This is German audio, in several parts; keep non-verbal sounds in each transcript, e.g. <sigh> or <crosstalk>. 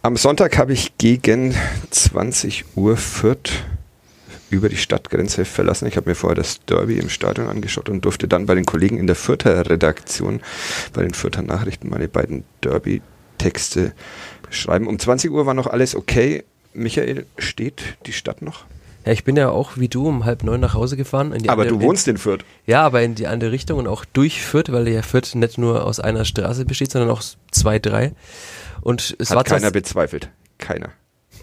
Am Sonntag habe ich gegen 20 Uhr Fürth über die Stadtgrenze verlassen. Ich habe mir vorher das Derby im Stadion angeschaut und durfte dann bei den Kollegen in der Fürther Redaktion, bei den Fürther Nachrichten, meine beiden Derby-Texte schreiben. Um 20 Uhr war noch alles okay. Michael, steht die Stadt noch? Ja, ich bin ja auch wie du um halb neun nach Hause gefahren. aber andere, du wohnst in, in Fürth. Ja, aber in die andere Richtung und auch durch Fürth, weil ja Fürth nicht nur aus einer Straße besteht, sondern auch zwei, drei. Und es Hat war keiner bezweifelt. Keiner.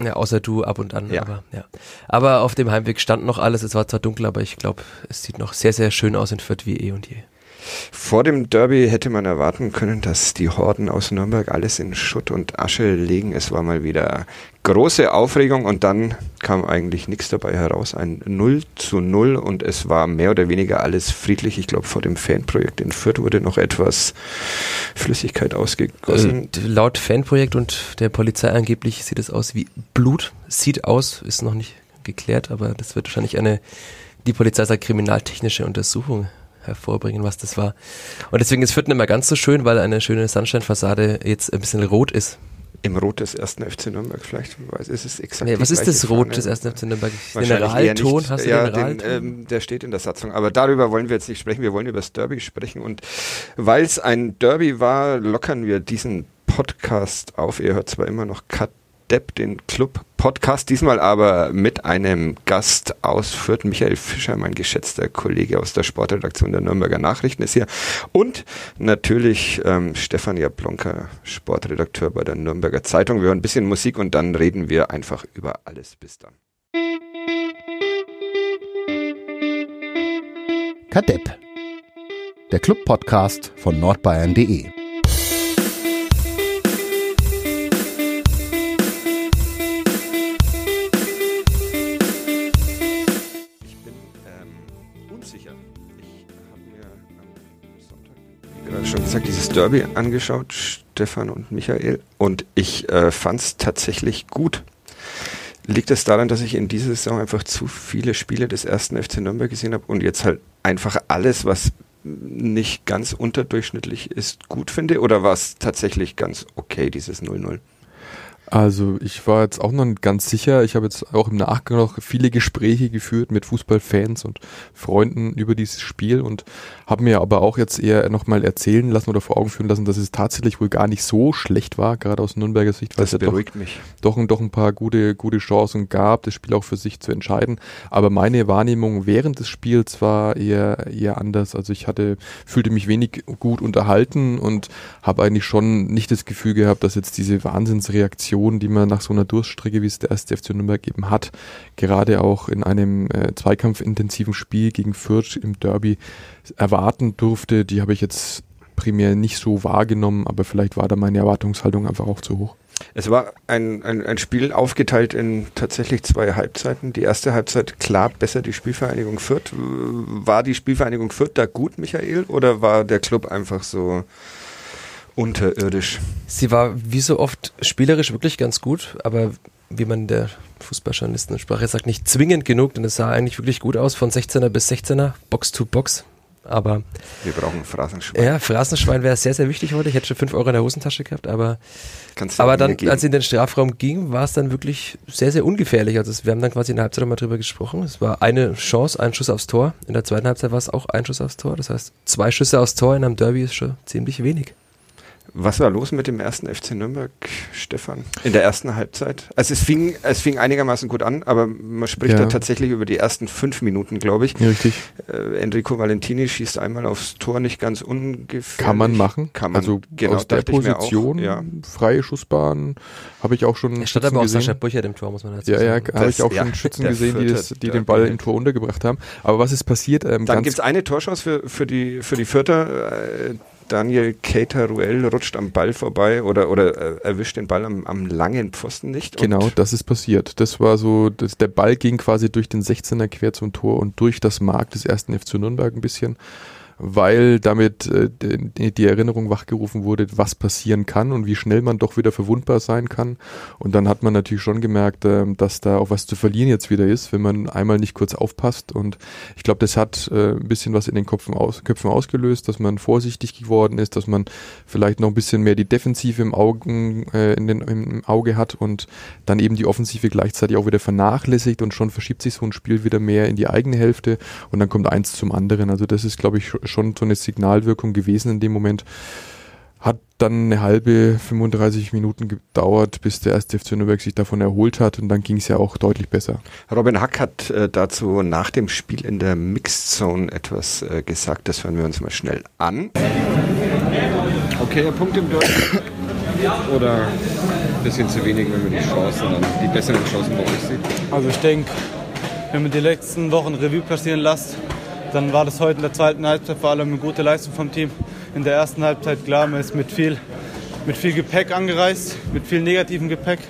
Ja, außer du ab und an. Ja. Aber, ja. aber auf dem Heimweg stand noch alles. Es war zwar dunkel, aber ich glaube, es sieht noch sehr, sehr schön aus in Fürth wie eh und je. Vor dem Derby hätte man erwarten können, dass die Horden aus Nürnberg alles in Schutt und Asche legen. Es war mal wieder große Aufregung und dann kam eigentlich nichts dabei heraus. Ein 0 zu 0 und es war mehr oder weniger alles friedlich. Ich glaube, vor dem Fanprojekt in Fürth wurde noch etwas Flüssigkeit ausgegossen. Äh, laut Fanprojekt und der Polizei angeblich sieht es aus wie Blut. Sieht aus, ist noch nicht geklärt, aber das wird wahrscheinlich eine, die Polizei sagt, kriminaltechnische Untersuchung hervorbringen, was das war. Und deswegen ist Fürth nicht mehr ganz so schön, weil eine schöne Sandsteinfassade jetzt ein bisschen rot ist. Im Rot des ersten FC Nürnberg vielleicht, weiß, ist es exakt. Nee, was ist das Rot Fahne. des ersten FC Nürnberg? Generalton, hast du ja, Generalton? Den, ähm, der steht in der Satzung. Aber darüber wollen wir jetzt nicht sprechen. Wir wollen über das Derby sprechen. Und weil es ein Derby war, lockern wir diesen Podcast auf. Ihr hört zwar immer noch Cut Depp, den Club-Podcast, diesmal aber mit einem Gast aus Fürth. Michael Fischer, mein geschätzter Kollege aus der Sportredaktion der Nürnberger Nachrichten ist hier. Und natürlich ähm, Stefan Jablonka, Sportredakteur bei der Nürnberger Zeitung. Wir hören ein bisschen Musik und dann reden wir einfach über alles. Bis dann. Kadepp, der Club-Podcast von nordbayern.de. Derby angeschaut, Stefan und Michael, und ich äh, fand es tatsächlich gut. Liegt es daran, dass ich in dieser Saison einfach zu viele Spiele des ersten FC Nürnberg gesehen habe und jetzt halt einfach alles, was nicht ganz unterdurchschnittlich ist, gut finde? Oder war es tatsächlich ganz okay, dieses 0-0? Also ich war jetzt auch noch nicht ganz sicher. Ich habe jetzt auch im Nachgang noch viele Gespräche geführt mit Fußballfans und Freunden über dieses Spiel und habe mir aber auch jetzt eher nochmal erzählen lassen oder vor Augen führen lassen, dass es tatsächlich wohl gar nicht so schlecht war, gerade aus Nürnberger Sicht, weil das es ja doch, mich. Doch, doch ein paar gute, gute Chancen gab, das Spiel auch für sich zu entscheiden. Aber meine Wahrnehmung während des Spiels war eher, eher anders. Also ich hatte, fühlte mich wenig gut unterhalten und habe eigentlich schon nicht das Gefühl gehabt, dass jetzt diese Wahnsinnsreaktion Emotionen, die man nach so einer Durststrecke, wie es der erste FC Nürnberg eben hat, gerade auch in einem äh, zweikampfintensiven Spiel gegen Fürth im Derby erwarten durfte, die habe ich jetzt primär nicht so wahrgenommen, aber vielleicht war da meine Erwartungshaltung einfach auch zu hoch. Es war ein, ein, ein Spiel aufgeteilt in tatsächlich zwei Halbzeiten. Die erste Halbzeit klar besser die Spielvereinigung Fürth. War die Spielvereinigung Fürth da gut, Michael, oder war der Club einfach so unterirdisch. Sie war wie so oft spielerisch wirklich ganz gut, aber wie man der Fußballjournalistensprache sagt, nicht zwingend genug, denn es sah eigentlich wirklich gut aus von 16er bis 16er, Box to Box. Aber wir brauchen Phrasenschwein. Ja, Phrasenschwein wäre sehr, sehr wichtig heute. Ich hätte schon 5 Euro in der Hosentasche gehabt, aber, aber dann, als sie in den Strafraum ging, war es dann wirklich sehr, sehr ungefährlich. Also wir haben dann quasi in der Halbzeit nochmal drüber gesprochen. Es war eine Chance, ein Schuss aufs Tor. In der zweiten Halbzeit war es auch ein Schuss aufs Tor. Das heißt, zwei Schüsse aufs Tor in einem Derby ist schon ziemlich wenig. Was war los mit dem ersten FC Nürnberg, Stefan? In der ersten Halbzeit? Also es fing, es fing einigermaßen gut an, aber man spricht ja. da tatsächlich über die ersten fünf Minuten, glaube ich. Ja, richtig. Äh, Enrico Valentini schießt einmal aufs Tor, nicht ganz ungefähr. Kann man machen. Kann man. Also genau, aus der Position, auch, ja. freie Schussbahn, habe ich auch schon. Er stand aber auch Sascha Burcher im Tor, muss man dazu sagen. Ja, ja, habe ich auch schon Schützen gesehen, die, das, die den Ball im Tor untergebracht haben. Aber was ist passiert? Ähm, Dann gibt es eine Torschance für, für die, für die Vierter. Äh, Daniel Cater-Ruel rutscht am Ball vorbei oder, oder äh, erwischt den Ball am, am langen Pfosten nicht. Genau, das ist passiert. Das war so, das, der Ball ging quasi durch den 16er quer zum Tor und durch das Mark des ersten FC Nürnberg ein bisschen. Weil damit äh, die Erinnerung wachgerufen wurde, was passieren kann und wie schnell man doch wieder verwundbar sein kann. Und dann hat man natürlich schon gemerkt, äh, dass da auch was zu verlieren jetzt wieder ist, wenn man einmal nicht kurz aufpasst. Und ich glaube, das hat äh, ein bisschen was in den Köpfen ausgelöst, dass man vorsichtig geworden ist, dass man vielleicht noch ein bisschen mehr die Defensive im, Augen, äh, in den, im Auge hat und dann eben die Offensive gleichzeitig auch wieder vernachlässigt und schon verschiebt sich so ein Spiel wieder mehr in die eigene Hälfte und dann kommt eins zum anderen. Also das ist, glaube ich, schon so eine Signalwirkung gewesen in dem Moment. Hat dann eine halbe 35 Minuten gedauert, bis der erste FC Nürnberg sich davon erholt hat und dann ging es ja auch deutlich besser. Robin Hack hat äh, dazu nach dem Spiel in der Mixed Zone etwas äh, gesagt, das hören wir uns mal schnell an. Okay, der Punkt im Deutsch. Oder ein bisschen zu wenig, wenn man die Chancen, dann die besseren Chancen bei euch sieht? Also ich denke, wenn man die letzten Wochen Revue passieren lässt, dann war das heute in der zweiten Halbzeit vor allem eine gute Leistung vom Team. In der ersten Halbzeit, klar, man ist mit viel, mit viel Gepäck angereist, mit viel negativem Gepäck.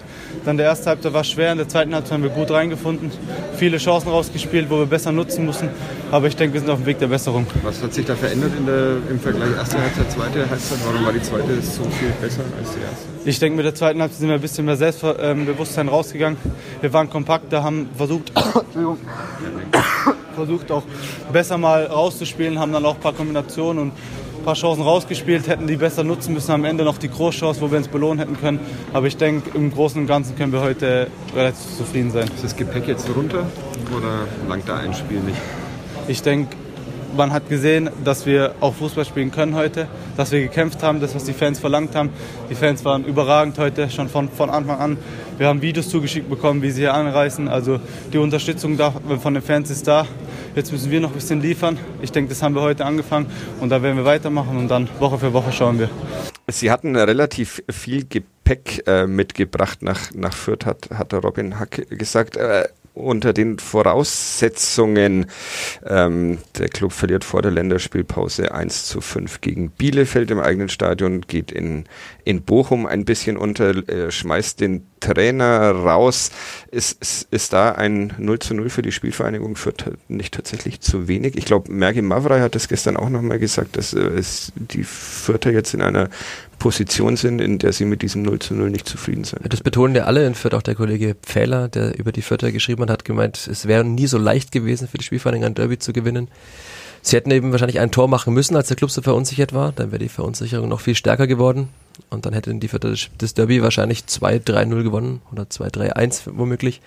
Dann der erste Halbzeit war schwer, in der zweiten Halbzeit haben wir gut reingefunden, viele Chancen rausgespielt, wo wir besser nutzen mussten. Aber ich denke, wir sind auf dem Weg der Besserung. Was hat sich da verändert der, im Vergleich erste Halbzeit, zweite Halbzeit? Warum war die zweite so viel besser als die erste? Ich denke, mit der zweiten Halbzeit sind wir ein bisschen mehr Selbstbewusstsein rausgegangen. Wir waren kompakter, haben versucht, <coughs> versucht auch besser mal rauszuspielen, haben dann auch ein paar Kombinationen und ein paar Chancen rausgespielt, hätten die besser nutzen müssen. Am Ende noch die Großchance, wo wir uns belohnen hätten können. Aber ich denke, im Großen und Ganzen können wir heute relativ zufrieden sein. Ist das Gepäck jetzt runter oder langt da ein Spiel nicht? Ich denke, man hat gesehen, dass wir auch Fußball spielen können heute, dass wir gekämpft haben, das, was die Fans verlangt haben. Die Fans waren überragend heute, schon von, von Anfang an. Wir haben Videos zugeschickt bekommen, wie sie hier anreisen. Also die Unterstützung da, von den Fans ist da. Jetzt müssen wir noch ein bisschen liefern. Ich denke, das haben wir heute angefangen und da werden wir weitermachen und dann Woche für Woche schauen wir. Sie hatten relativ viel Gepäck äh, mitgebracht nach, nach Fürth, hat, hat Robin Hack gesagt. Äh, unter den Voraussetzungen. Ähm, der Club verliert vor der Länderspielpause 1 zu 5 gegen Bielefeld im eigenen Stadion, geht in, in Bochum ein bisschen unter, äh, schmeißt den Trainer raus. Ist, ist, ist da ein 0 zu 0 für die Spielvereinigung für nicht tatsächlich zu wenig? Ich glaube, Mergi Mavrei hat das gestern auch nochmal gesagt, dass äh, es die Vierter jetzt in einer Position sind, in der sie mit diesem 0 zu 0 nicht zufrieden sind. Das betonen ja alle in Fürth, auch der Kollege Pfähler, der über die Vierter geschrieben hat, hat gemeint, es wäre nie so leicht gewesen für die Spielvereinigung ein Derby zu gewinnen. Sie hätten eben wahrscheinlich ein Tor machen müssen, als der Club so verunsichert war. Dann wäre die Verunsicherung noch viel stärker geworden. Und dann hätten die Vierter das Derby wahrscheinlich 2-3-0 gewonnen oder 2-3-1 womöglich.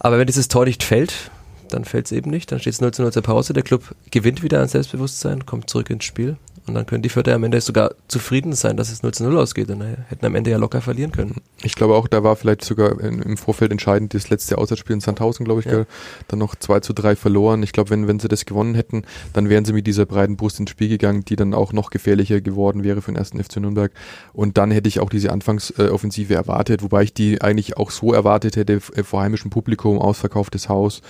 Aber wenn dieses Tor nicht fällt, dann fällt es eben nicht. Dann steht es 0 0 zur Pause. Der Club gewinnt wieder an Selbstbewusstsein, kommt zurück ins Spiel. Und dann können die Vierter am Ende sogar zufrieden sein, dass es 0 zu 0 ausgeht und hätten am Ende ja locker verlieren können. Ich glaube auch, da war vielleicht sogar im Vorfeld entscheidend das letzte Auswärtsspiel in Sandhausen, glaube ich, ja. dann noch 2 zu 3 verloren. Ich glaube, wenn, wenn sie das gewonnen hätten, dann wären sie mit dieser breiten Brust ins Spiel gegangen, die dann auch noch gefährlicher geworden wäre für den ersten FC Nürnberg. Und dann hätte ich auch diese Anfangsoffensive erwartet, wobei ich die eigentlich auch so erwartet hätte, äh, vor heimischem Publikum, ausverkauftes Haus.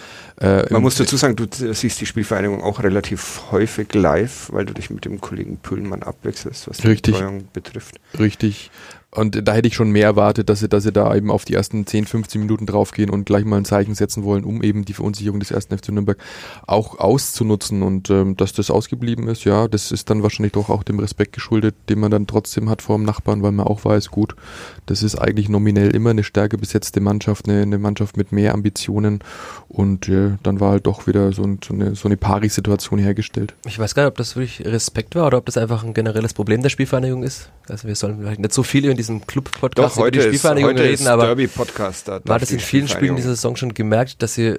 Äh, Man muss dazu sagen, du siehst die Spielvereinigung auch relativ häufig live, weil du dich mit dem Kollegen gegen Püllmann abwechselst, was die Richtig. Betreuung betrifft. Richtig. Und da hätte ich schon mehr erwartet, dass sie, dass sie da eben auf die ersten 10, 15 Minuten draufgehen und gleich mal ein Zeichen setzen wollen, um eben die Verunsicherung des ersten FC Nürnberg auch auszunutzen. Und ähm, dass das ausgeblieben ist, ja, das ist dann wahrscheinlich doch auch dem Respekt geschuldet, den man dann trotzdem hat vor dem Nachbarn, weil man auch weiß, gut, das ist eigentlich nominell immer eine stärker besetzte Mannschaft, eine, eine Mannschaft mit mehr Ambitionen. Und äh, dann war halt doch wieder so, ein, so eine, so eine Pari-Situation hergestellt. Ich weiß gar nicht, ob das wirklich Respekt war oder ob das einfach ein generelles Problem der Spielvereinigung ist. Also wir sollen vielleicht nicht so viel über diesem Club-Podcast über die Spielvereinigung reden, aber Derby-Podcast. Da war das in vielen Spielen dieser Saison schon gemerkt, dass sie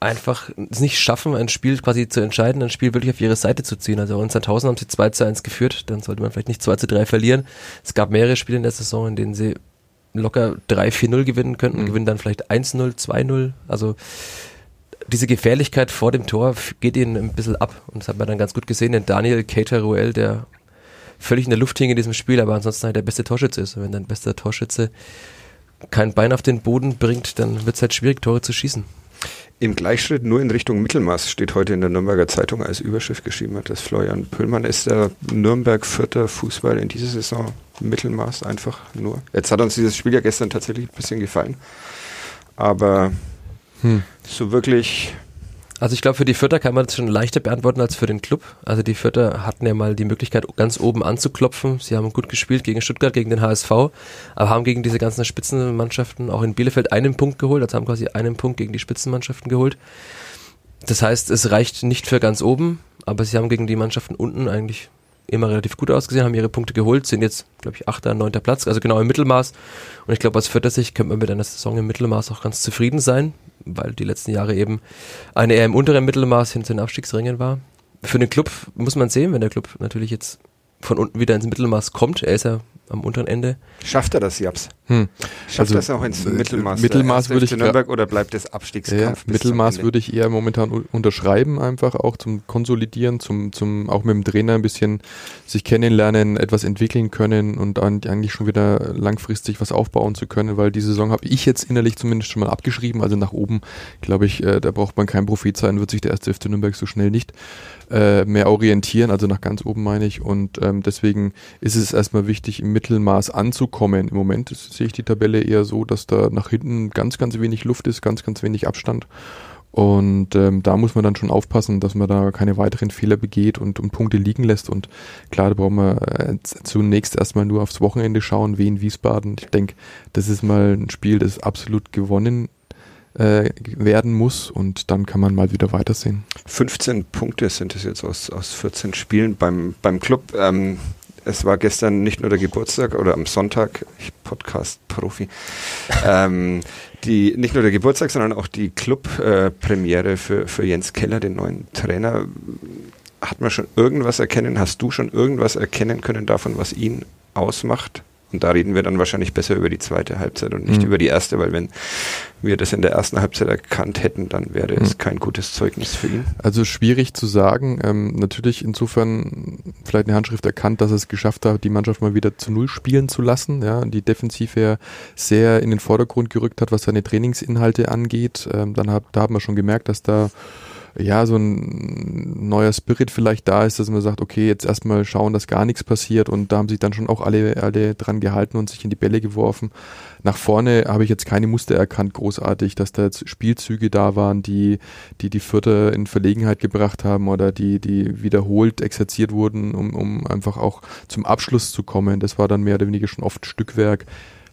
einfach es nicht schaffen, ein Spiel quasi zu entscheiden, ein Spiel wirklich auf ihre Seite zu ziehen. Also in Sandhausen haben sie 2 zu 1 geführt, dann sollte man vielleicht nicht 2 zu 3 verlieren. Es gab mehrere Spiele in der Saison, in denen sie locker 3-4-0 gewinnen könnten, mhm. gewinnen dann vielleicht 1-0, 2-0. Also diese Gefährlichkeit vor dem Tor geht ihnen ein bisschen ab. Und das hat man dann ganz gut gesehen, denn Daniel Cater-Ruel, der völlig in der Luft hing in diesem Spiel, aber ansonsten halt der beste Torschütze ist. Und wenn dein bester Torschütze kein Bein auf den Boden bringt, dann wird es halt schwierig, Tore zu schießen. Im Gleichschritt nur in Richtung Mittelmaß steht heute in der Nürnberger Zeitung als Überschrift geschrieben hat, dass Florian Pöllmann ist der Nürnberg vierter Fußball in dieser Saison. Mittelmaß einfach nur. Jetzt hat uns dieses Spiel ja gestern tatsächlich ein bisschen gefallen. Aber hm. so wirklich Also ich glaube, für die Vierter kann man das schon leichter beantworten als für den Club. Also die Vierter hatten ja mal die Möglichkeit, ganz oben anzuklopfen. Sie haben gut gespielt gegen Stuttgart, gegen den HSV, aber haben gegen diese ganzen Spitzenmannschaften auch in Bielefeld einen Punkt geholt, also haben quasi einen Punkt gegen die Spitzenmannschaften geholt. Das heißt, es reicht nicht für ganz oben, aber sie haben gegen die Mannschaften unten eigentlich immer relativ gut ausgesehen, haben ihre Punkte geholt, sind jetzt, glaube ich, achter, neunter Platz, also genau im Mittelmaß. Und ich glaube, aus vierter Sicht könnte man mit einer Saison im Mittelmaß auch ganz zufrieden sein, weil die letzten Jahre eben eine eher im unteren Mittelmaß hin zu den Abstiegsringen war. Für den Club muss man sehen, wenn der Club natürlich jetzt von unten wieder ins Mittelmaß kommt. Er ist ja am unteren Ende. Schafft er das, Japs? Hm. Schafft also, das auch ins Mittelmaß? Mittelmaß würde ich Nürnberg oder bleibt es Abstiegskampf? Ja, Mittelmaß würde ich eher momentan unterschreiben, einfach auch zum Konsolidieren, zum, zum auch mit dem Trainer ein bisschen sich kennenlernen, etwas entwickeln können und eigentlich schon wieder langfristig was aufbauen zu können, weil die Saison habe ich jetzt innerlich zumindest schon mal abgeschrieben. Also nach oben, glaube ich, äh, da braucht man kein Prophet sein, wird sich der erste FC Nürnberg so schnell nicht äh, mehr orientieren, also nach ganz oben meine ich. Und ähm, deswegen ist es erstmal wichtig, im Mittelmaß anzukommen. Im Moment sehe ich die Tabelle eher so, dass da nach hinten ganz, ganz wenig Luft ist, ganz, ganz wenig Abstand. Und ähm, da muss man dann schon aufpassen, dass man da keine weiteren Fehler begeht und, und Punkte liegen lässt. Und klar, da brauchen wir äh, zunächst erstmal nur aufs Wochenende schauen, Wien, Wiesbaden. Ich denke, das ist mal ein Spiel, das absolut gewonnen äh, werden muss und dann kann man mal wieder weitersehen. 15 Punkte sind es jetzt aus, aus 14 Spielen beim, beim Club. Ähm, es war gestern nicht nur der Geburtstag oder am Sonntag, ich Podcast-Profi, ähm, die, nicht nur der Geburtstag, sondern auch die Club-Premiere für, für Jens Keller, den neuen Trainer. Hat man schon irgendwas erkennen, hast du schon irgendwas erkennen können davon, was ihn ausmacht? Und da reden wir dann wahrscheinlich besser über die zweite Halbzeit und nicht mhm. über die erste, weil wenn wir das in der ersten Halbzeit erkannt hätten, dann wäre es mhm. kein gutes Zeugnis für ihn. Also schwierig zu sagen. Ähm, natürlich insofern vielleicht eine Handschrift erkannt, dass es geschafft hat, die Mannschaft mal wieder zu Null spielen zu lassen. Ja, die Defensive sehr in den Vordergrund gerückt hat, was seine Trainingsinhalte angeht. Ähm, dann hat, da haben wir schon gemerkt, dass da ja, so ein neuer Spirit vielleicht da ist, dass man sagt, okay, jetzt erstmal schauen, dass gar nichts passiert und da haben sich dann schon auch alle, alle dran gehalten und sich in die Bälle geworfen. Nach vorne habe ich jetzt keine Muster erkannt, großartig, dass da jetzt Spielzüge da waren, die die, die Vierte in Verlegenheit gebracht haben oder die, die wiederholt exerziert wurden, um, um einfach auch zum Abschluss zu kommen. Das war dann mehr oder weniger schon oft Stückwerk.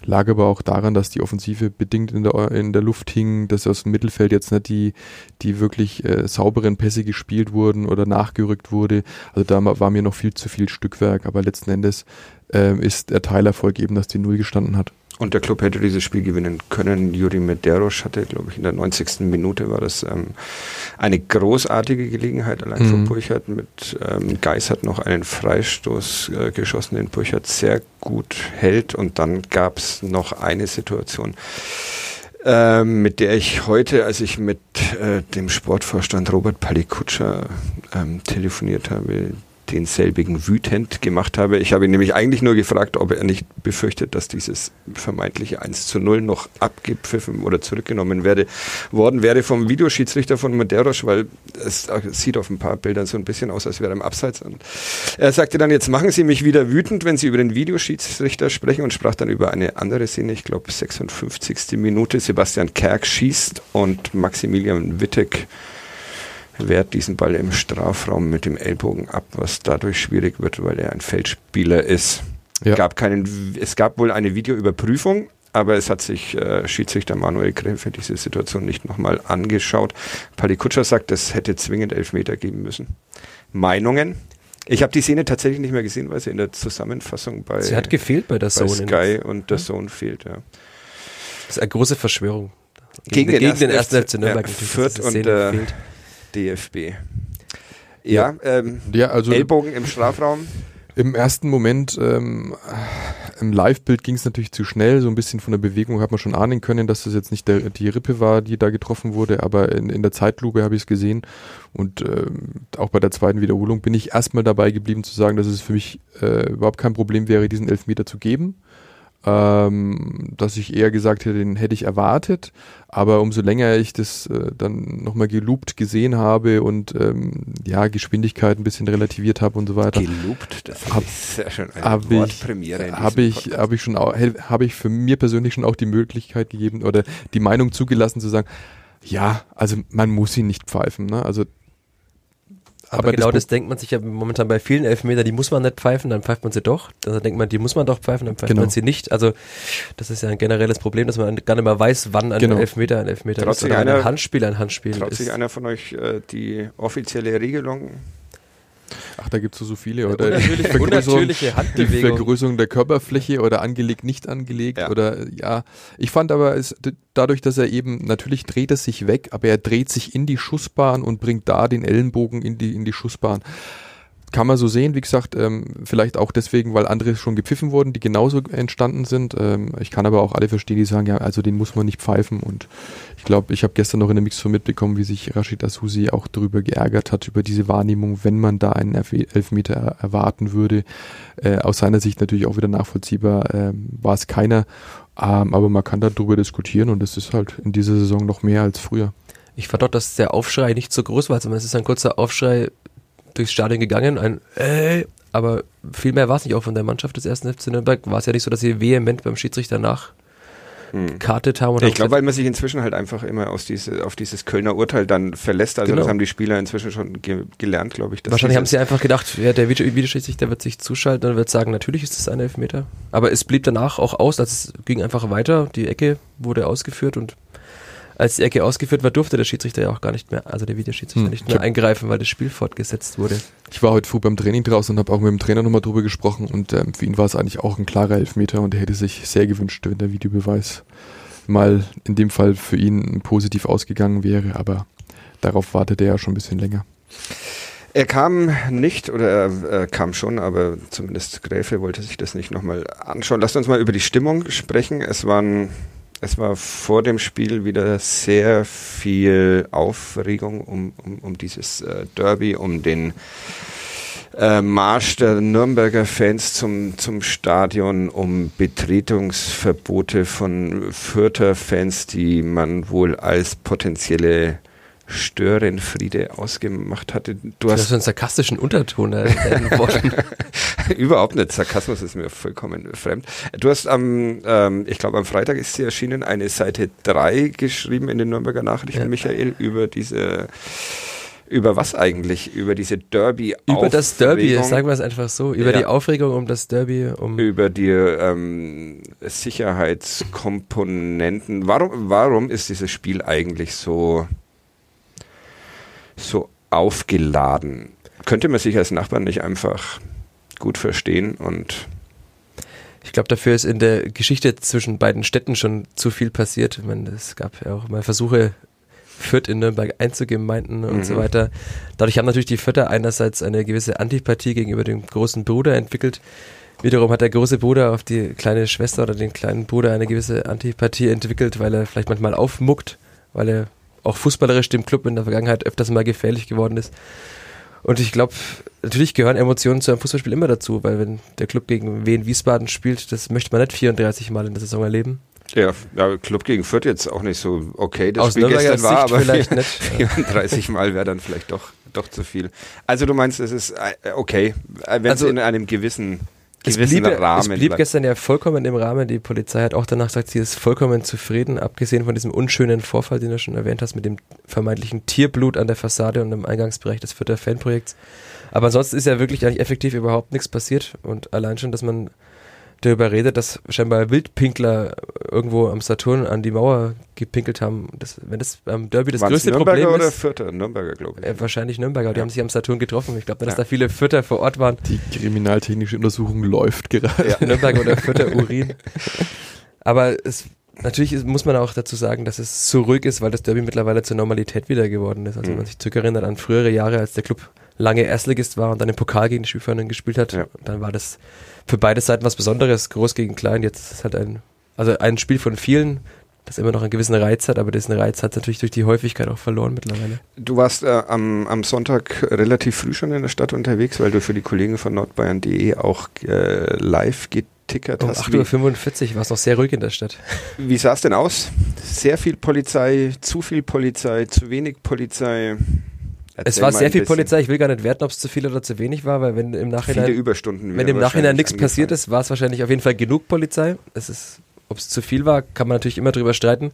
Lag aber auch daran, dass die Offensive bedingt in der, in der Luft hing, dass aus dem Mittelfeld jetzt nicht die, die wirklich äh, sauberen Pässe gespielt wurden oder nachgerückt wurde. Also da war mir noch viel zu viel Stückwerk, aber letzten Endes äh, ist der Teilerfolg eben, dass die Null gestanden hat. Und der Club hätte dieses Spiel gewinnen können. Juri Medeiros hatte, glaube ich, in der 90. Minute war das ähm, eine großartige Gelegenheit, allein mhm. von Burchardt. Mit ähm, Geis hat noch einen Freistoß äh, geschossen, den Burchardt sehr gut hält. Und dann gab es noch eine Situation, ähm, mit der ich heute, als ich mit äh, dem Sportvorstand Robert Palikutscher ähm, telefoniert habe, denselbigen wütend gemacht habe. Ich habe ihn nämlich eigentlich nur gefragt, ob er nicht befürchtet, dass dieses vermeintliche 1 zu 0 noch abgepfiffen oder zurückgenommen werde, worden wäre vom Videoschiedsrichter von Madeiros, weil es sieht auf ein paar Bildern so ein bisschen aus, als wäre er im Abseits. Und er sagte dann, jetzt machen Sie mich wieder wütend, wenn Sie über den Videoschiedsrichter sprechen und sprach dann über eine andere Szene, ich glaube 56. Minute. Sebastian Kerk schießt und Maximilian Wittek wehrt diesen Ball im Strafraum mit dem Ellbogen ab, was dadurch schwierig wird, weil er ein Feldspieler ist. Ja. Gab keinen, es gab wohl eine Videoüberprüfung, aber es hat sich äh, Schiedsrichter Manuel Gräfe diese Situation nicht nochmal angeschaut. Pali Kutscher sagt, es hätte zwingend Elfmeter geben müssen. Meinungen? Ich habe die Szene tatsächlich nicht mehr gesehen, weil sie in der Zusammenfassung bei, sie hat gefehlt bei der bei Zone Sky und der Zone fehlt. Ja. Das ist eine große Verschwörung. Gegen, gegen, den, ersten FC Nürnberg. Ja, Fürth und äh, DFB. Ja, ähm, ja also Ellbogen im Strafraum. Im ersten Moment, ähm, im Live-Bild ging es natürlich zu schnell. So ein bisschen von der Bewegung hat man schon ahnen können, dass das jetzt nicht der, die Rippe war, die da getroffen wurde, aber in, in der Zeitlupe habe ich es gesehen. Und ähm, auch bei der zweiten Wiederholung bin ich erstmal dabei geblieben zu sagen, dass es für mich äh, überhaupt kein Problem wäre, diesen Elfmeter zu geben ähm, dass ich eher gesagt hätte, den hätte ich erwartet. Aber umso länger ich das äh, dann nochmal geloopt gesehen habe und ähm, ja, Geschwindigkeit ein bisschen relativiert habe und so weiter. Geloopt, das hab, ist ja schon eine hab Wortpremiere. Habe ich, hab ich schon habe ich für mir persönlich schon auch die Möglichkeit gegeben oder die Meinung zugelassen zu sagen, Ja, also man muss ihn nicht pfeifen. Ne? Also aber, aber genau das, das, denkt man sich ja momentan bei vielen Elfmeter, die muss man nicht pfeifen, dann pfeift man sie doch. Dann denkt man, die muss man doch pfeifen, dann pfeift genau. man sie nicht. Also das ist ja ein generelles Problem, dass man gar nicht mehr weiß, wann ein genau. Elfmeter ein Elfmeter traut ist oder einer, ein Handspiel ein Handspiel traut ist. Traut sich einer von euch äh, die offizielle Regelung Ach, da gibt es so viele. Oder die Vergrößerung, die Vergrößerung der Körperfläche oder angelegt, nicht angelegt. Ja. Oder ja. Ich fand aber, es, dadurch, dass er eben, natürlich dreht er sich weg, aber er dreht sich in die Schussbahn und bringt da den Ellenbogen in die, in die Schussbahn kann man so sehen, wie gesagt, ähm, vielleicht auch deswegen, weil andere schon gepfiffen wurden, die genauso entstanden sind. Ähm, ich kann aber auch alle verstehen, die sagen, ja, also den muss man nicht pfeifen. Und ich glaube, ich habe gestern noch in der Mixo mitbekommen, wie sich Rashid Asusi auch darüber geärgert hat, über diese Wahrnehmung, wenn man da einen Elfmeter erwarten würde. Äh, aus seiner Sicht natürlich auch wieder nachvollziehbar, äh, war es keiner. Ähm, aber man kann darüber diskutieren und das ist halt in dieser Saison noch mehr als früher. Ich fand auch, dass der Aufschrei nicht so groß war. Also es ist ein kurzer Aufschrei durchs Stadion gegangen, ein äh, aber viel mehr war es nicht auch von der Mannschaft des ersten FC Nürnberg. War es ja nicht so, dass sie vehement beim Schiedsrichter nach hm. kartet haben. ich glaube, weil man sich inzwischen halt einfach immer aus diese, auf dieses Kölner Urteil dann verlässt. Also genau. das haben die Spieler inzwischen schon ge gelernt, glaube ich. Wahrscheinlich haben sie einfach gedacht, ja, der Videoschiedsrichter wird sich zuschalten und wird sagen, natürlich ist das ein Elfmeter. Aber es blieb danach auch aus, also es ging einfach weiter. Die Ecke wurde ausgeführt und als die Ecke ausgeführt war, durfte der Schiedsrichter ja auch gar nicht mehr, also der Videoschiedsrichter hm. nicht mehr eingreifen, weil das Spiel fortgesetzt wurde. Ich war heute früh beim Training draußen und habe auch mit dem Trainer nochmal drüber gesprochen und ähm, für ihn war es eigentlich auch ein klarer Elfmeter und er hätte sich sehr gewünscht, wenn der Videobeweis mal in dem Fall für ihn positiv ausgegangen wäre, aber darauf wartete er ja schon ein bisschen länger. Er kam nicht, oder er, er, kam schon, aber zumindest Gräfe wollte sich das nicht nochmal anschauen. Lasst uns mal über die Stimmung sprechen. Es waren es war vor dem Spiel wieder sehr viel Aufregung um, um, um dieses äh, Derby, um den äh, Marsch der Nürnberger Fans zum, zum Stadion, um Betretungsverbote von Fürther Fans, die man wohl als potenzielle Störenfriede ausgemacht hatte. Du hast einen sarkastischen Unterton <laughs> Überhaupt nicht. Sarkasmus ist mir vollkommen fremd. Du hast am, ähm, ich glaube am Freitag ist sie erschienen, eine Seite 3 geschrieben in den Nürnberger Nachrichten, ja. Michael, über diese über was eigentlich? Über diese Derby Über das Derby, sagen wir es einfach so. Über ja. die Aufregung um das Derby. Um über die ähm, Sicherheitskomponenten. Warum, warum ist dieses Spiel eigentlich so so aufgeladen. Könnte man sich als Nachbarn nicht einfach gut verstehen und ich glaube, dafür ist in der Geschichte zwischen beiden Städten schon zu viel passiert. Ich meine, es gab ja auch mal Versuche, Fürth in Nürnberg einzugemeinden und mhm. so weiter. Dadurch haben natürlich die Fürther einerseits eine gewisse Antipathie gegenüber dem großen Bruder entwickelt. Wiederum hat der große Bruder auf die kleine Schwester oder den kleinen Bruder eine gewisse Antipathie entwickelt, weil er vielleicht manchmal aufmuckt, weil er auch fußballerisch dem Club in der Vergangenheit öfters mal gefährlich geworden ist. Und ich glaube, natürlich gehören Emotionen zu einem Fußballspiel immer dazu, weil wenn der Club gegen Wien Wiesbaden spielt, das möchte man nicht 34 Mal in der Saison erleben. Ja, ja, Club gegen Fürth jetzt auch nicht so okay. Das Aus Spiel gestern war, aber vielleicht <laughs> nicht. 34 Mal wäre dann vielleicht doch, doch zu viel. Also du meinst, es ist äh, okay, wenn also, es in einem gewissen es blieb, Rahmen. Es blieb gestern ja vollkommen im Rahmen. Die Polizei hat auch danach gesagt, sie ist vollkommen zufrieden, abgesehen von diesem unschönen Vorfall, den du schon erwähnt hast, mit dem vermeintlichen Tierblut an der Fassade und im Eingangsbereich des Vierter Fanprojekts. Aber ansonsten ist ja wirklich eigentlich effektiv überhaupt nichts passiert und allein schon, dass man darüber redet, dass scheinbar Wildpinkler irgendwo am Saturn an die Mauer gepinkelt haben. Das, wenn das am Derby das Waren's größte Nürnberger Problem oder ist. Vierter? Nürnberger, glaube ich. Äh, wahrscheinlich Nürnberger, ja. die haben sich am Saturn getroffen. Ich glaube, dass ja. da viele Vierter vor Ort waren. Die kriminaltechnische Untersuchung läuft gerade. Ja. <laughs> Nürnberger oder Vierter Urin. <laughs> Aber es Natürlich muss man auch dazu sagen, dass es so ruhig ist, weil das Derby mittlerweile zur Normalität wieder geworden ist. Also mhm. wenn man sich zurückerinnert an frühere Jahre, als der Club lange Erstligist war und dann im Pokal gegen die Spielfreundinnen gespielt hat, ja. dann war das für beide Seiten was Besonderes, groß gegen klein. Jetzt ist es halt ein, also ein Spiel von vielen, das immer noch einen gewissen Reiz hat, aber diesen Reiz hat natürlich durch die Häufigkeit auch verloren mittlerweile. Du warst äh, am, am Sonntag relativ früh schon in der Stadt unterwegs, weil du für die Kollegen von nordbayern.de auch äh, live getickert um hast. Um 8.45 Uhr war es noch sehr ruhig in der Stadt. <laughs> Wie sah es denn aus? Sehr viel Polizei, zu viel Polizei, zu wenig Polizei? Erzähl es war sehr viel Polizei. Ich will gar nicht werten, ob es zu viel oder zu wenig war, weil wenn im Nachhinein, wenn im Nachhinein nichts passiert ist, war es wahrscheinlich auf jeden Fall genug Polizei. Es ist, ob es zu viel war, kann man natürlich immer drüber streiten.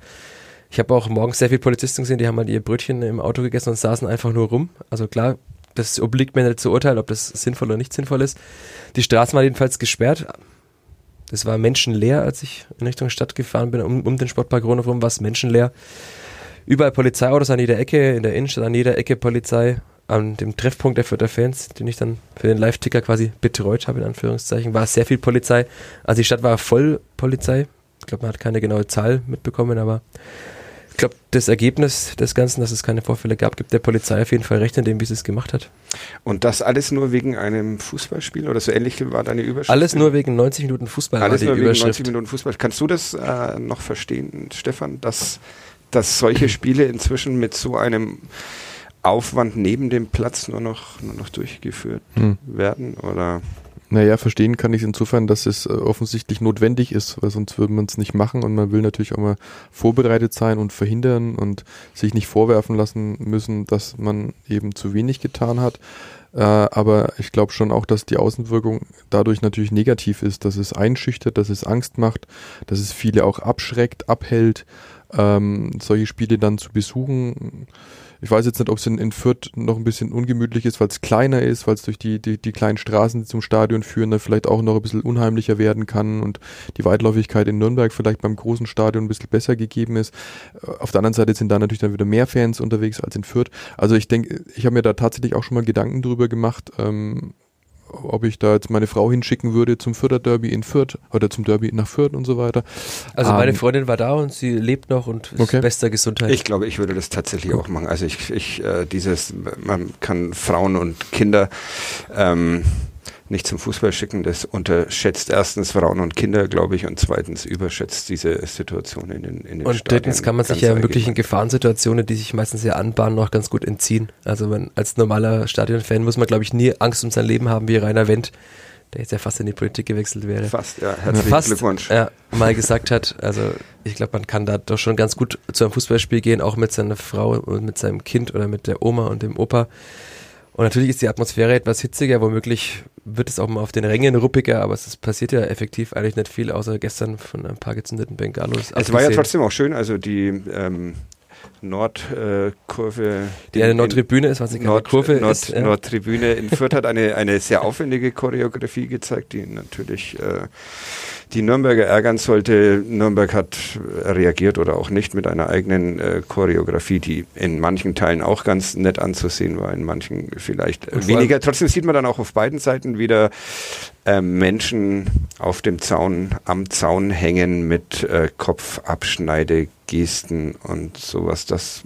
Ich habe auch morgens sehr viele Polizisten gesehen, die haben halt ihr Brötchen im Auto gegessen und saßen einfach nur rum. Also klar, das obliegt mir nicht zu urteilen, ob das sinnvoll oder nicht sinnvoll ist. Die Straßen waren jedenfalls gesperrt. Es war menschenleer, als ich in Richtung Stadt gefahren bin, um, um den Sportpark rundherum war es menschenleer. Überall Polizeiautos an jeder Ecke, in der Innenstadt an jeder Ecke Polizei. An dem Treffpunkt der Fürther Fans, den ich dann für den Live-Ticker quasi betreut habe, in Anführungszeichen, war sehr viel Polizei. Also die Stadt war voll Polizei. Ich glaube, man hat keine genaue Zahl mitbekommen, aber ich glaube, das Ergebnis des Ganzen, dass es keine Vorfälle gab, gibt der Polizei auf jeden Fall recht in dem, wie sie es gemacht hat. Und das alles nur wegen einem Fußballspiel oder so ähnlich war deine Überschrift? Alles nur wegen 90 Minuten Fußball alles nur. Wegen 90 Minuten Fußball. Kannst du das äh, noch verstehen, Stefan, dass, dass solche Spiele inzwischen mit so einem Aufwand neben dem Platz nur noch, nur noch durchgeführt hm. werden? Oder? Naja, verstehen kann ich insofern, dass es äh, offensichtlich notwendig ist, weil sonst würde man es nicht machen und man will natürlich auch mal vorbereitet sein und verhindern und sich nicht vorwerfen lassen müssen, dass man eben zu wenig getan hat. Äh, aber ich glaube schon auch, dass die Außenwirkung dadurch natürlich negativ ist, dass es einschüchtert, dass es Angst macht, dass es viele auch abschreckt, abhält, ähm, solche Spiele dann zu besuchen ich weiß jetzt nicht, ob es in, in Fürth noch ein bisschen ungemütlich ist, weil es kleiner ist, weil es durch die, die, die kleinen Straßen, die zum Stadion führen, dann vielleicht auch noch ein bisschen unheimlicher werden kann und die Weitläufigkeit in Nürnberg vielleicht beim großen Stadion ein bisschen besser gegeben ist. Auf der anderen Seite sind da natürlich dann wieder mehr Fans unterwegs als in Fürth. Also ich denke, ich habe mir da tatsächlich auch schon mal Gedanken drüber gemacht, ähm, ob ich da jetzt meine Frau hinschicken würde zum Fürther Derby in Fürth oder zum Derby nach Fürth und so weiter. Also meine ähm, Freundin war da und sie lebt noch und ist okay. bester Gesundheit. Ich glaube, ich würde das tatsächlich auch machen. Also ich, ich äh, dieses, man kann Frauen und Kinder ähm, nicht zum Fußball schicken. Das unterschätzt erstens Frauen und Kinder, glaube ich, und zweitens überschätzt diese Situation in den, in den Und Stadien drittens kann man sich ja wirklich in Gefahrensituationen, die sich meistens ja anbahnen, noch ganz gut entziehen. Also man, als normaler Stadionfan muss man, glaube ich, nie Angst um sein Leben haben, wie Rainer Wendt, der jetzt ja fast in die Politik gewechselt wäre. Fast, ja. Herzlichen fast, Glückwunsch. Ja, mal gesagt hat, also ich glaube, man kann da doch schon ganz gut zu einem Fußballspiel gehen, auch mit seiner Frau und mit seinem Kind oder mit der Oma und dem Opa. Und natürlich ist die Atmosphäre etwas hitziger, womöglich wird es auch mal auf den Rängen ruppiger, aber es passiert ja effektiv eigentlich nicht viel, außer gestern von ein paar gezündeten Bengalos. Es war ja trotzdem auch schön, also die ähm, Nordkurve. Äh, die eine Nordtribüne ist, was ich Nord, Kurve Nord, ist. Ja. Nordtribüne in Fürth hat eine, eine sehr aufwendige Choreografie gezeigt, die natürlich äh, die Nürnberger ärgern sollte. Nürnberg hat reagiert oder auch nicht mit einer eigenen äh, Choreografie, die in manchen Teilen auch ganz nett anzusehen war, in manchen vielleicht Und weniger. Trotzdem sieht man dann auch auf beiden Seiten wieder äh, Menschen auf dem Zaun, am Zaun hängen mit äh, Kopfabschneidegesten und sowas. Das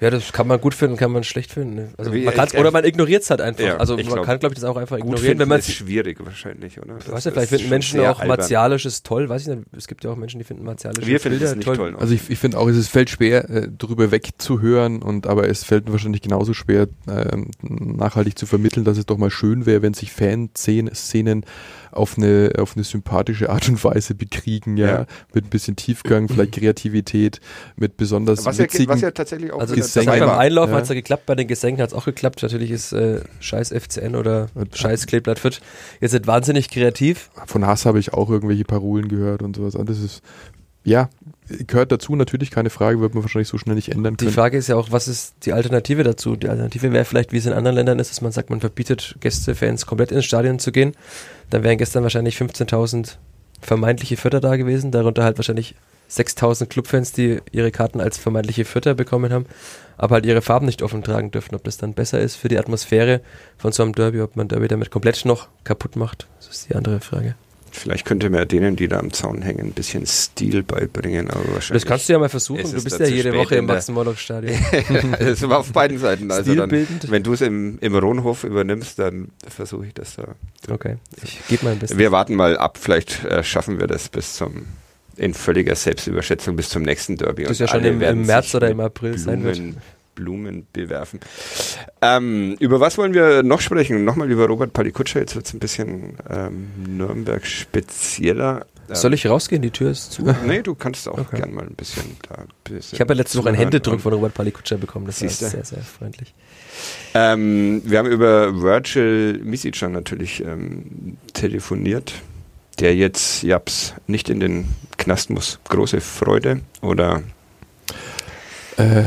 ja, das kann man gut finden, kann man schlecht finden. Ne? Also man kann's, oder man ignoriert es halt einfach. Ja, also man glaub, kann, glaube ich, das auch einfach ignorieren. Wenn man ist schwierig wahrscheinlich, oder? Das, weiß ja, vielleicht finden Menschen auch albern. martialisches toll. Weiß ich nicht. Es gibt ja auch Menschen, die finden martialische Wir finden es nicht toll. toll also ich, ich finde auch, es fällt schwer, äh, drüber wegzuhören und aber es fällt wahrscheinlich genauso schwer, äh, nachhaltig zu vermitteln, dass es doch mal schön wäre, wenn sich Fanszenen auf eine, auf eine sympathische Art und Weise bekriegen, ja, ja. mit ein bisschen Tiefgang, vielleicht <laughs> Kreativität, mit besonders was witzigen, ja, was ja tatsächlich auch also Gesängen. beim Einlaufen ja. hat es ja geklappt, bei den Gesängen hat es auch geklappt. Natürlich ist äh, Scheiß FCN oder Scheiß Kleeblatt Fürth jetzt nicht wahnsinnig kreativ. Von Hass habe ich auch irgendwelche Parolen gehört und sowas. Das ist ja, gehört dazu natürlich, keine Frage, wird man wahrscheinlich so schnell nicht ändern können. Die Frage ist ja auch, was ist die Alternative dazu? Die Alternative wäre vielleicht, wie es in anderen Ländern ist, dass man sagt, man verbietet Gäste, Fans komplett ins Stadion zu gehen. Dann wären gestern wahrscheinlich 15.000 vermeintliche Vierter da gewesen, darunter halt wahrscheinlich 6.000 Clubfans, die ihre Karten als vermeintliche Vierter bekommen haben, aber halt ihre Farben nicht offen tragen dürfen. Ob das dann besser ist für die Atmosphäre von so einem Derby, ob man Derby damit komplett noch kaputt macht, das ist die andere Frage. Vielleicht könnte man denen, die da am Zaun hängen, ein bisschen Stil beibringen. Aber wahrscheinlich das kannst du ja mal versuchen. Du bist ja jede Woche im Max-Morlock-Stadion. <laughs> das war auf beiden Seiten. Also dann, wenn du es im, im Rohnhof übernimmst, dann versuche ich das da. Okay, ich gebe mal ein bisschen. Wir warten mal ab. Vielleicht äh, schaffen wir das bis zum in völliger Selbstüberschätzung bis zum nächsten Derby. Das ist ja schon im, im März oder im April Blumen, sein wird. Blumen bewerfen. Ähm, über was wollen wir noch sprechen? Nochmal über Robert Palikutscher. Jetzt wird es ein bisschen ähm, Nürnberg spezieller. Ähm, Soll ich rausgehen? Die Tür ist zu. <laughs> nee, du kannst auch okay. gern mal ein bisschen da. Bisschen ich habe ja letzte Woche einen Händedruck von Robert Palikutscher bekommen. Das ist sehr, sehr freundlich. Ähm, wir haben über Virgil Misicjan natürlich ähm, telefoniert, der jetzt Japs nicht in den Knast muss. Große Freude oder Äh,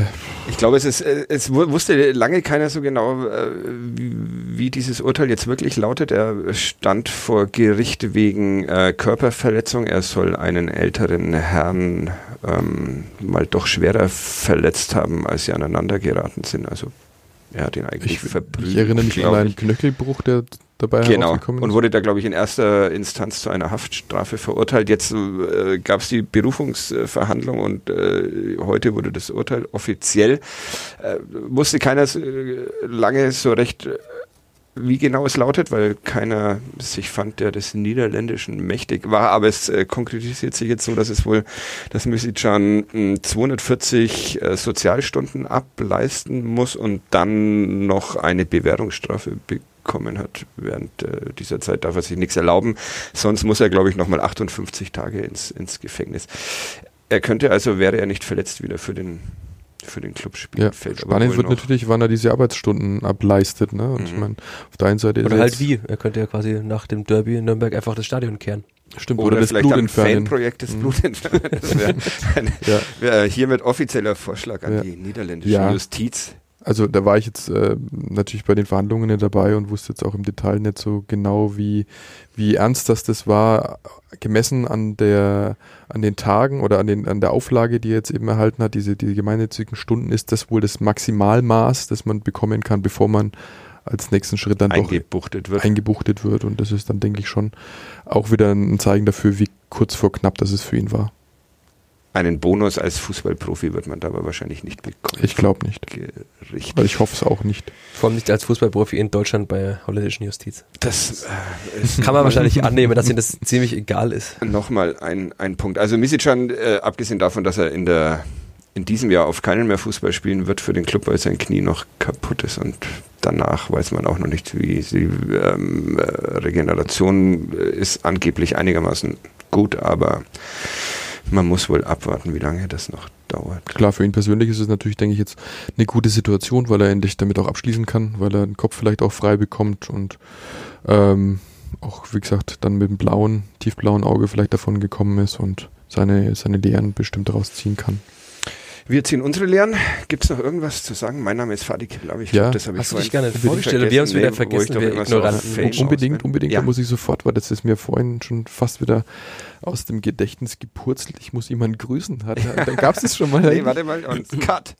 ich glaube, es ist, äh, es wusste lange keiner so genau, äh, wie dieses Urteil jetzt wirklich lautet. Er stand vor Gericht wegen Körperverletzung. Er soll einen älteren Herrn ähm, mal doch schwerer verletzt haben, als sie aneinander geraten sind. Also er hat ihn eigentlich ich, verprügelt. Ich erinnere mich an einen Knöchelbruch, der dabei genau. und wurde da glaube ich in erster Instanz zu einer Haftstrafe verurteilt. Jetzt äh, gab es die Berufungsverhandlung und äh, heute wurde das Urteil offiziell. Äh, wusste keiner äh, lange so recht äh, wie genau es lautet, weil keiner sich fand, der des Niederländischen mächtig war. Aber es äh, konkretisiert sich jetzt so, dass es wohl, dass Misicjan 240 äh, Sozialstunden ableisten muss und dann noch eine Bewährungsstrafe bekommen hat. Während äh, dieser Zeit darf er sich nichts erlauben. Sonst muss er, glaube ich, nochmal 58 Tage ins, ins Gefängnis. Er könnte also, wäre er nicht verletzt, wieder für den für den Club spielen. Ja, Fällt spannend wird natürlich, wann er diese Arbeitsstunden ableistet. Ne? Und mhm. ich meine, auf der einen Seite Oder halt wie. Er könnte ja quasi nach dem Derby in Nürnberg einfach das Stadion kehren. Stimmt, oder, oder das vielleicht Blut ein Fanprojekt des mhm. Blut entfernen. <laughs> Das wäre ja. wär hiermit offizieller Vorschlag an ja. die niederländische ja. Justiz also da war ich jetzt äh, natürlich bei den Verhandlungen nicht dabei und wusste jetzt auch im Detail nicht so genau, wie, wie ernst das das war, gemessen an der, an den Tagen oder an den, an der Auflage, die er jetzt eben erhalten hat, diese, die gemeinnützigen Stunden, ist das wohl das Maximalmaß, das man bekommen kann, bevor man als nächsten Schritt dann eingebuchtet doch wird. eingebuchtet wird. Und das ist dann, denke ich, schon auch wieder ein Zeichen dafür, wie kurz vor knapp das es für ihn war. Einen Bonus als Fußballprofi wird man da aber wahrscheinlich nicht bekommen. Ich glaube nicht. Gericht. Weil ich hoffe es auch nicht. Vor allem nicht als Fußballprofi in Deutschland bei der holländischen Justiz. Das äh, kann man wahrscheinlich annehmen, dass ihnen das ziemlich egal ist. Nochmal ein, ein Punkt. Also Misicjan, äh, abgesehen davon, dass er in der in diesem Jahr auf keinen mehr Fußball spielen wird für den Club, weil sein Knie noch kaputt ist und danach weiß man auch noch nicht, wie die ähm, äh, Regeneration äh, ist angeblich einigermaßen gut, aber man muss wohl abwarten, wie lange das noch dauert. Klar, für ihn persönlich ist es natürlich, denke ich, jetzt eine gute Situation, weil er endlich damit auch abschließen kann, weil er den Kopf vielleicht auch frei bekommt und ähm, auch, wie gesagt, dann mit dem blauen, tiefblauen Auge vielleicht davon gekommen ist und seine, seine Lehren bestimmt daraus ziehen kann. Wir ziehen unsere Lehren. Gibt es noch irgendwas zu sagen? Mein Name ist Fadi Kiblavi. Ich ja. Glaub, das habe ich Hast vorhin gerne vorgestellt. Wir haben es wieder vergessen. Wir ignoranten. So unbedingt, unbedingt. Ja. Da muss ich sofort, weil das ist mir vorhin schon fast wieder aus dem Gedächtnis gepurzelt. Ich muss jemanden grüßen. <laughs> Dann gab es das schon mal. nee, warte mal. Und <laughs> Cut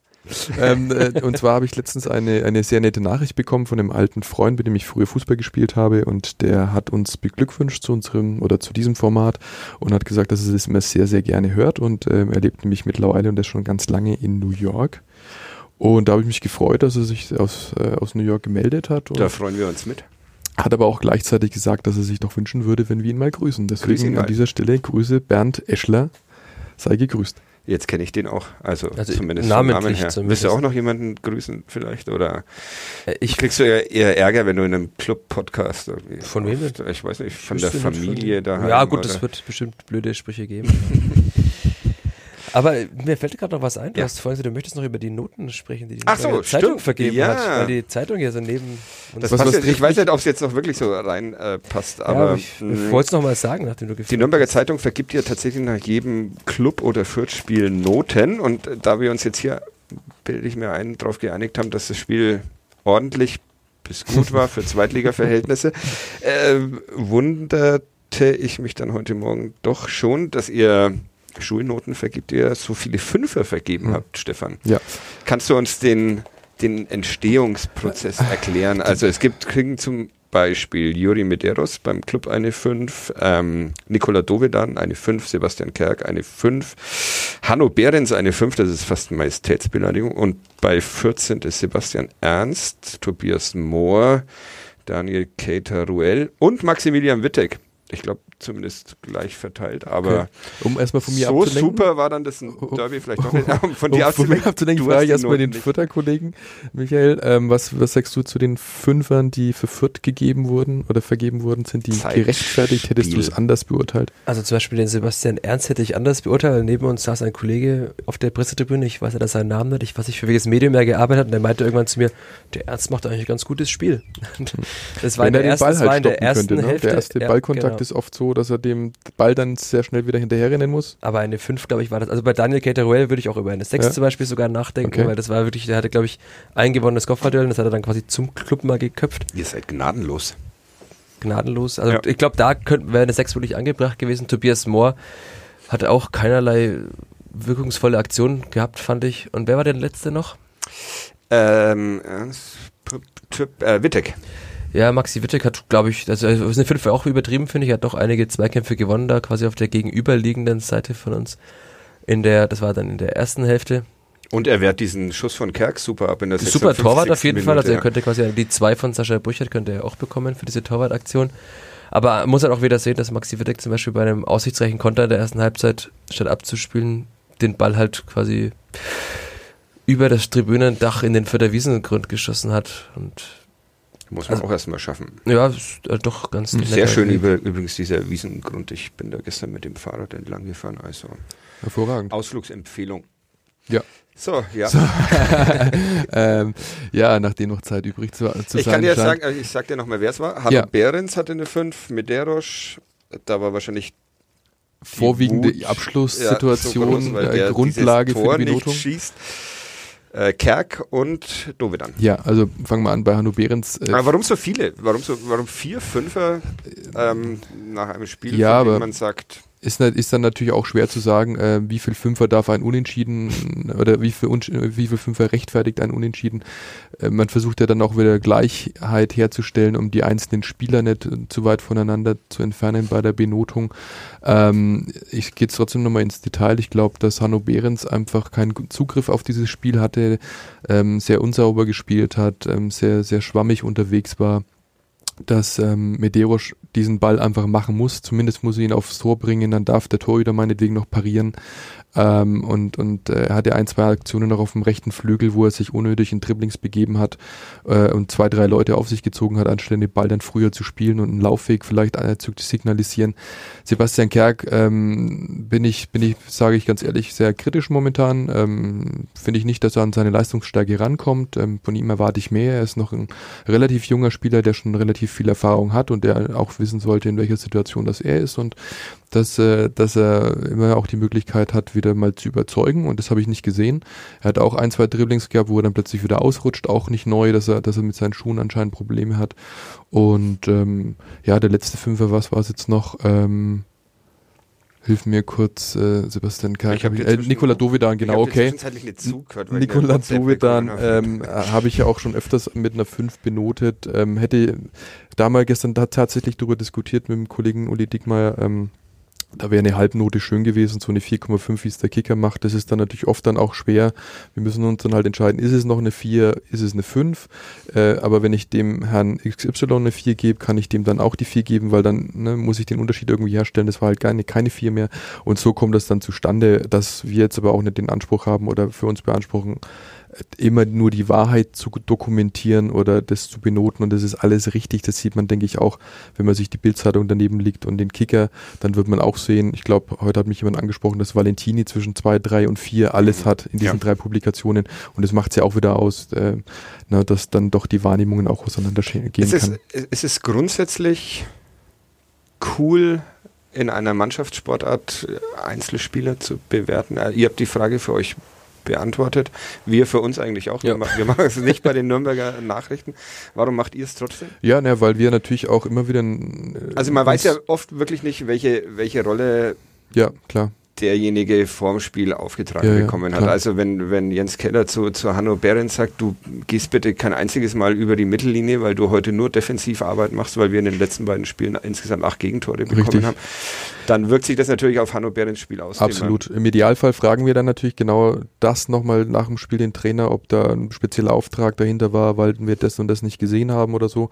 ähm, äh, und zwar habe ich letztens eine, eine sehr nette Nachricht bekommen von einem alten Freund, mit dem ich früher Fußball gespielt habe und der hat uns beglückwünscht zu unserem oder zu diesem Format und hat gesagt, dass er es immer sehr, sehr gerne hört und ähm, er lebt nämlich mittlerweile und ist schon ganz lange in New York. Und da habe ich mich gefreut, dass er sich aus, äh, aus New York gemeldet hat. da freuen wir uns mit. Hat aber auch gleichzeitig gesagt, dass er sich doch wünschen würde, wenn wir ihn mal grüßen. Deswegen an dieser Stelle Grüße Bernd Eschler. Sei gegrüßt. Jetzt kenne ich den auch, also, also zumindest Namen her. Zumindest. Willst du auch noch jemanden grüßen vielleicht? Oder äh, ich kriegst du ja eher Ärger, wenn du in einem Club-Podcast irgendwie. Von wem? Ich weiß nicht, von der Familie da. Ja gut, es wird bestimmt blöde Sprüche geben. <laughs> Aber mir fällt gerade noch was ein. Du ja. hast vorhin gesagt, du möchtest noch über die Noten sprechen, die die Ach so, Zeitung stimmt. vergeben ja. hat. Weil die Zeitung ja so neben. Das was, was jetzt, ich weiß nicht, ob es jetzt noch wirklich so reinpasst, äh, aber. Ja, ich, ich wollte es nochmal sagen, nachdem du Die Nürnberger Zeitung vergibt ja tatsächlich nach jedem Club- oder Fürth-Spiel Noten. Und äh, da wir uns jetzt hier, bilde ich mir ein, darauf geeinigt haben, dass das Spiel ordentlich bis gut war für Zweitliga-Verhältnisse, <laughs> äh, wunderte ich mich dann heute Morgen doch schon, dass ihr Schulnoten vergibt, ihr so viele Fünfer vergeben mhm. habt, Stefan. Ja. Kannst du uns den, den Entstehungsprozess erklären? Also es gibt, kriegen zum Beispiel Juri Medeiros beim Club eine 5, ähm, Nikola Dovedan eine 5, Sebastian Kerk eine 5, Hanno Behrens eine 5, das ist fast eine Majestätsbeleidigung und bei 14 ist Sebastian Ernst, Tobias Mohr, Daniel Keita-Ruel und Maximilian Wittek. Ich glaube, zumindest gleich verteilt. Aber okay. um erstmal von mir so abzulenken. super war dann das Derby vielleicht noch nicht. <laughs> Um von um dir von mir abzulenken, frage ich erstmal den Fürther Kollegen. Michael, ähm, was, was sagst du zu den Fünfern, die für Fürth gegeben wurden oder vergeben wurden? Sind die Zeit gerechtfertigt? Hättest du es anders beurteilt? Also zum Beispiel den Sebastian Ernst hätte ich anders beurteilt. Neben uns saß ein Kollege auf der Pressetribüne, ich weiß ja, dass seinen Namen nicht, ich weiß nicht, für welches Medium er gearbeitet hat, und der meinte irgendwann zu mir, der Ernst macht eigentlich ein ganz gutes Spiel. <laughs> das war Wenn in der ersten, Ball halt in der ersten könnte, Hälfte. Ne? Der erste Ballkontakt wirkt es oft so, dass er dem Ball dann sehr schnell wieder hinterherrennen muss. Aber eine 5, glaube ich, war das. Also bei Daniel Cateruel würde ich auch über eine 6 ja? zum Beispiel sogar nachdenken, okay. weil das war wirklich, der hatte, glaube ich, ein gewonnenes Kopfballduell und das hat er dann quasi zum Club mal geköpft. Ihr seid gnadenlos. Gnadenlos. Also ja. ich glaube, da wäre eine 6 wirklich angebracht gewesen. Tobias Mohr hatte auch keinerlei wirkungsvolle Aktion gehabt, fand ich. Und wer war der letzte noch? Ähm, äh, Wittek. Ja, Maxi Wittek hat, glaube ich, also ist eine 5 auch übertrieben, finde ich, hat doch einige Zweikämpfe gewonnen da, quasi auf der gegenüberliegenden Seite von uns. In der, das war dann in der ersten Hälfte. Und er wehrt diesen Schuss von Kerk super ab in der Super Torwart auf jeden Minute, Fall, also er könnte quasi die zwei von Sascha Burchert könnte er auch bekommen für diese Torwartaktion. Aber man muss halt auch wieder sehen, dass Maxi Wittek zum Beispiel bei einem aussichtsreichen Konter der ersten Halbzeit, statt abzuspielen, den Ball halt quasi über das Tribünendach in den Förderwiesengrund geschossen hat. Und muss man also, auch erstmal schaffen. Ja, ist, äh, doch ganz Sehr schön über, übrigens dieser Wiesengrund. Ich bin da gestern mit dem Fahrrad entlang gefahren. Also hervorragend. Ausflugsempfehlung. Ja. So, ja. So. <laughs> ähm, ja, nachdem noch Zeit übrig zu, zu ich sein kann dir sagen, also ich sag dir nochmal, wer es war. Hanno ja. Behrens hatte eine 5, Mederosch, da war wahrscheinlich vorwiegende Abschlusssituation, ja, so äh, Grundlage für die Benotung. Schießt. Äh, Kerk und Dovedan. Ja, also fangen wir an bei Hanno Behrens. Äh aber warum so viele? Warum so, warum vier, fünfer ähm, nach einem Spiel, ja, dem man sagt, ist, ist dann natürlich auch schwer zu sagen, äh, wie viel Fünfer darf ein Unentschieden <laughs> oder wie viel, wie viel Fünfer rechtfertigt ein Unentschieden. Äh, man versucht ja dann auch wieder Gleichheit herzustellen, um die einzelnen Spieler nicht zu weit voneinander zu entfernen bei der Benotung. Ähm, ich gehe trotzdem nochmal ins Detail. Ich glaube, dass Hanno Behrens einfach keinen Zugriff auf dieses Spiel hatte, ähm, sehr unsauber gespielt hat, ähm, sehr, sehr schwammig unterwegs war dass ähm, Medeiros diesen Ball einfach machen muss. Zumindest muss er ihn aufs Tor bringen, dann darf der Torhüter meinetwegen noch parieren. Ähm, und und äh, er hatte ein, zwei Aktionen noch auf dem rechten Flügel, wo er sich unnötig in Dribblings begeben hat äh, und zwei, drei Leute auf sich gezogen hat, anstelle den Ball dann früher zu spielen und einen Laufweg vielleicht äh, zu signalisieren. Sebastian Kerk ähm, bin ich, bin ich, sage ich ganz ehrlich, sehr kritisch momentan. Ähm, Finde ich nicht, dass er an seine Leistungsstärke rankommt. Ähm, von ihm erwarte ich mehr. Er ist noch ein relativ junger Spieler, der schon relativ viel Erfahrung hat und der auch wissen sollte, in welcher Situation das er ist. Und dass, äh, dass er immer auch die Möglichkeit hat, wieder mal zu überzeugen und das habe ich nicht gesehen. Er hat auch ein, zwei Dribblings gehabt, wo er dann plötzlich wieder ausrutscht, auch nicht neu, dass er, dass er mit seinen Schuhen anscheinend Probleme hat. Und ähm, ja, der letzte Fünfer, was war es jetzt noch? Ähm, Hilf mir kurz, äh, Sebastian Karg. Äh, Nikola Dovedan, genau, okay. Nikola Dovedan ähm, habe ich ja auch schon öfters mit einer 5 benotet. Ähm, hätte da mal gestern da tatsächlich darüber diskutiert mit dem Kollegen Uli Dickmeyer, ähm, da wäre eine Halbnote schön gewesen, so eine 4,5, wie es der Kicker macht. Das ist dann natürlich oft dann auch schwer. Wir müssen uns dann halt entscheiden, ist es noch eine 4, ist es eine 5? Äh, aber wenn ich dem Herrn XY eine 4 gebe, kann ich dem dann auch die 4 geben, weil dann ne, muss ich den Unterschied irgendwie herstellen. Das war halt keine, keine 4 mehr. Und so kommt das dann zustande, dass wir jetzt aber auch nicht den Anspruch haben oder für uns beanspruchen, immer nur die Wahrheit zu dokumentieren oder das zu benoten und das ist alles richtig. Das sieht man, denke ich, auch, wenn man sich die Bildzeitung daneben liegt und den Kicker, dann wird man auch sehen, ich glaube, heute hat mich jemand angesprochen, dass Valentini zwischen zwei, drei und vier alles hat in diesen ja. drei Publikationen und das macht es ja auch wieder aus, äh, na, dass dann doch die Wahrnehmungen auch auseinandergehen es ist, kann. Es ist grundsätzlich cool, in einer Mannschaftssportart Einzelspieler zu bewerten. Ihr habt die Frage für euch beantwortet. Wir für uns eigentlich auch. Ja. Wir machen es nicht bei den Nürnberger Nachrichten. Warum macht ihr es trotzdem? Ja, ne, weil wir natürlich auch immer wieder. Äh, also man weiß ja oft wirklich nicht, welche, welche Rolle ja, klar derjenige vorm Spiel aufgetragen ja, bekommen hat. Also wenn, wenn Jens Keller zu, zu Hanno Behrens sagt, du gehst bitte kein einziges Mal über die Mittellinie, weil du heute nur Defensivarbeit machst, weil wir in den letzten beiden Spielen insgesamt acht Gegentore bekommen Richtig. haben, dann wirkt sich das natürlich auf Hanno Behrens Spiel aus. Absolut. Im Idealfall fragen wir dann natürlich genau das nochmal nach dem Spiel den Trainer, ob da ein spezieller Auftrag dahinter war, weil wir das und das nicht gesehen haben oder so.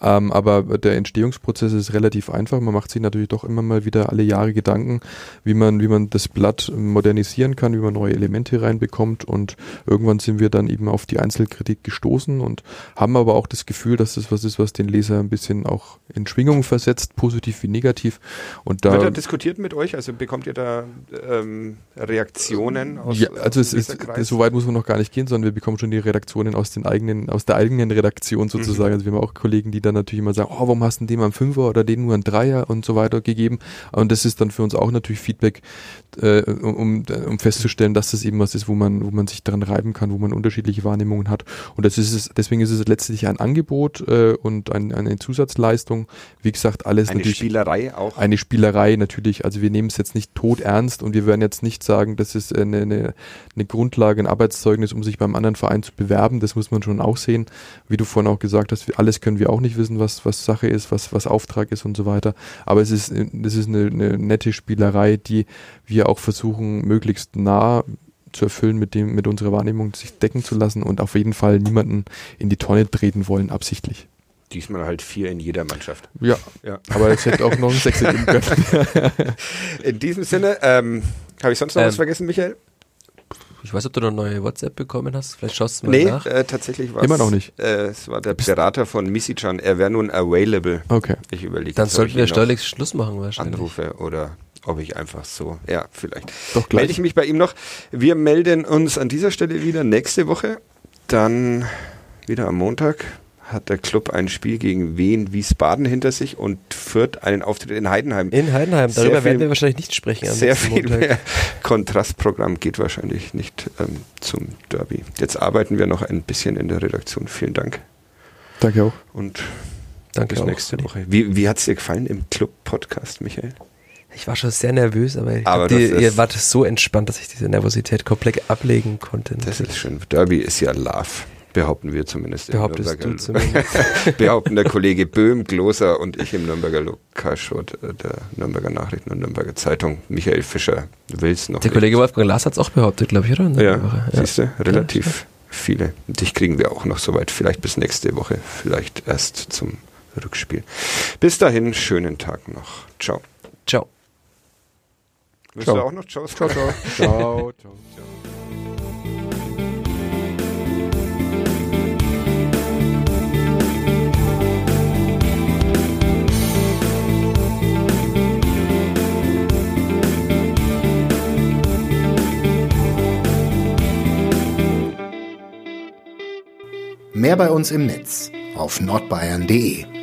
Ähm, aber der Entstehungsprozess ist relativ einfach. Man macht sich natürlich doch immer mal wieder alle Jahre Gedanken, wie man, wie man man das Blatt modernisieren kann, wie man neue Elemente reinbekommt und irgendwann sind wir dann eben auf die Einzelkritik gestoßen und haben aber auch das Gefühl, dass das was ist, was den Leser ein bisschen auch in Schwingung versetzt, positiv wie negativ. Und da Wird er diskutiert mit euch? Also bekommt ihr da ähm, Reaktionen aus Ja, also es ist, so weit muss man noch gar nicht gehen, sondern wir bekommen schon die Redaktionen aus den eigenen, aus der eigenen Redaktion sozusagen. Mhm. Also wir haben auch Kollegen, die dann natürlich immer sagen, oh, warum hast du dem einen Fünfer oder den nur einen Dreier und so weiter gegeben. Und das ist dann für uns auch natürlich Feedback, äh, um, um festzustellen, dass das eben was ist, wo man, wo man sich dran reiben kann, wo man unterschiedliche Wahrnehmungen hat. Und das ist es, deswegen ist es letztlich ein Angebot äh, und ein, eine Zusatzleistung. Wie gesagt, alles eine natürlich. Eine Spielerei auch. Eine Spielerei natürlich. Also wir nehmen es jetzt nicht tot ernst und wir werden jetzt nicht sagen, das ist eine, eine, eine Grundlage, ein Arbeitszeugnis, um sich beim anderen Verein zu bewerben. Das muss man schon auch sehen. Wie du vorhin auch gesagt hast, alles können wir auch nicht wissen, was, was Sache ist, was, was Auftrag ist und so weiter. Aber es ist, es ist eine, eine nette Spielerei, die wir auch versuchen, möglichst nah zu erfüllen, mit dem, mit unserer Wahrnehmung sich decken zu lassen und auf jeden Fall niemanden in die Tonne treten wollen, absichtlich. Diesmal halt vier in jeder Mannschaft. Ja, ja. aber es hätte auch noch ein Sechser geben können. <laughs> in diesem Sinne, ähm, habe ich sonst noch ähm, was vergessen, Michael? Ich weiß, ob du noch neue WhatsApp bekommen hast. Vielleicht schaust du mal nee, nach. Nee, äh, tatsächlich war Immer noch nicht. Äh, es war der Berater von Missichan. Er wäre nun available. Okay. Ich überlege. Dann sollten wir steuerlich Schluss machen wahrscheinlich. Anrufe oder ob ich einfach so, ja, vielleicht. Doch gleich. Melde ich mich bei ihm noch. Wir melden uns an dieser Stelle wieder nächste Woche. Dann wieder am Montag hat der Club ein Spiel gegen Wien Wiesbaden hinter sich und führt einen Auftritt in Heidenheim. In Heidenheim, darüber viel, werden wir wahrscheinlich nicht sprechen. Sehr viel Montag. mehr Kontrastprogramm geht wahrscheinlich nicht ähm, zum Derby. Jetzt arbeiten wir noch ein bisschen in der Redaktion. Vielen Dank. Danke auch. Und Danke bis nächste Woche. Wie, wie hat es dir gefallen im Club-Podcast, Michael? Ich war schon sehr nervös, aber, aber die, ihr wart so entspannt, dass ich diese Nervosität komplett ablegen konnte. Das ist schön. Derby ist ja Love. Behaupten wir zumindest. Behauptest du zumindest. <laughs> behaupten der Kollege Böhm, Gloser und ich im Nürnberger Lokalschott äh, der Nürnberger Nachrichten und Nürnberger Zeitung. Michael Fischer will es noch. Der Kollege Wolfgang Lars hat es auch behauptet, glaube ich, oder? Ja, ja. siehst du, relativ ja, viele. Dich kriegen wir auch noch soweit. Vielleicht bis nächste Woche, vielleicht erst zum Rückspiel. Bis dahin, schönen Tag noch. Ciao. Ciao. Ciao. du auch noch Ciao Ciao, ciao. <laughs> ciao, ciao, ciao. Mehr bei uns im Netz auf nordbayern.de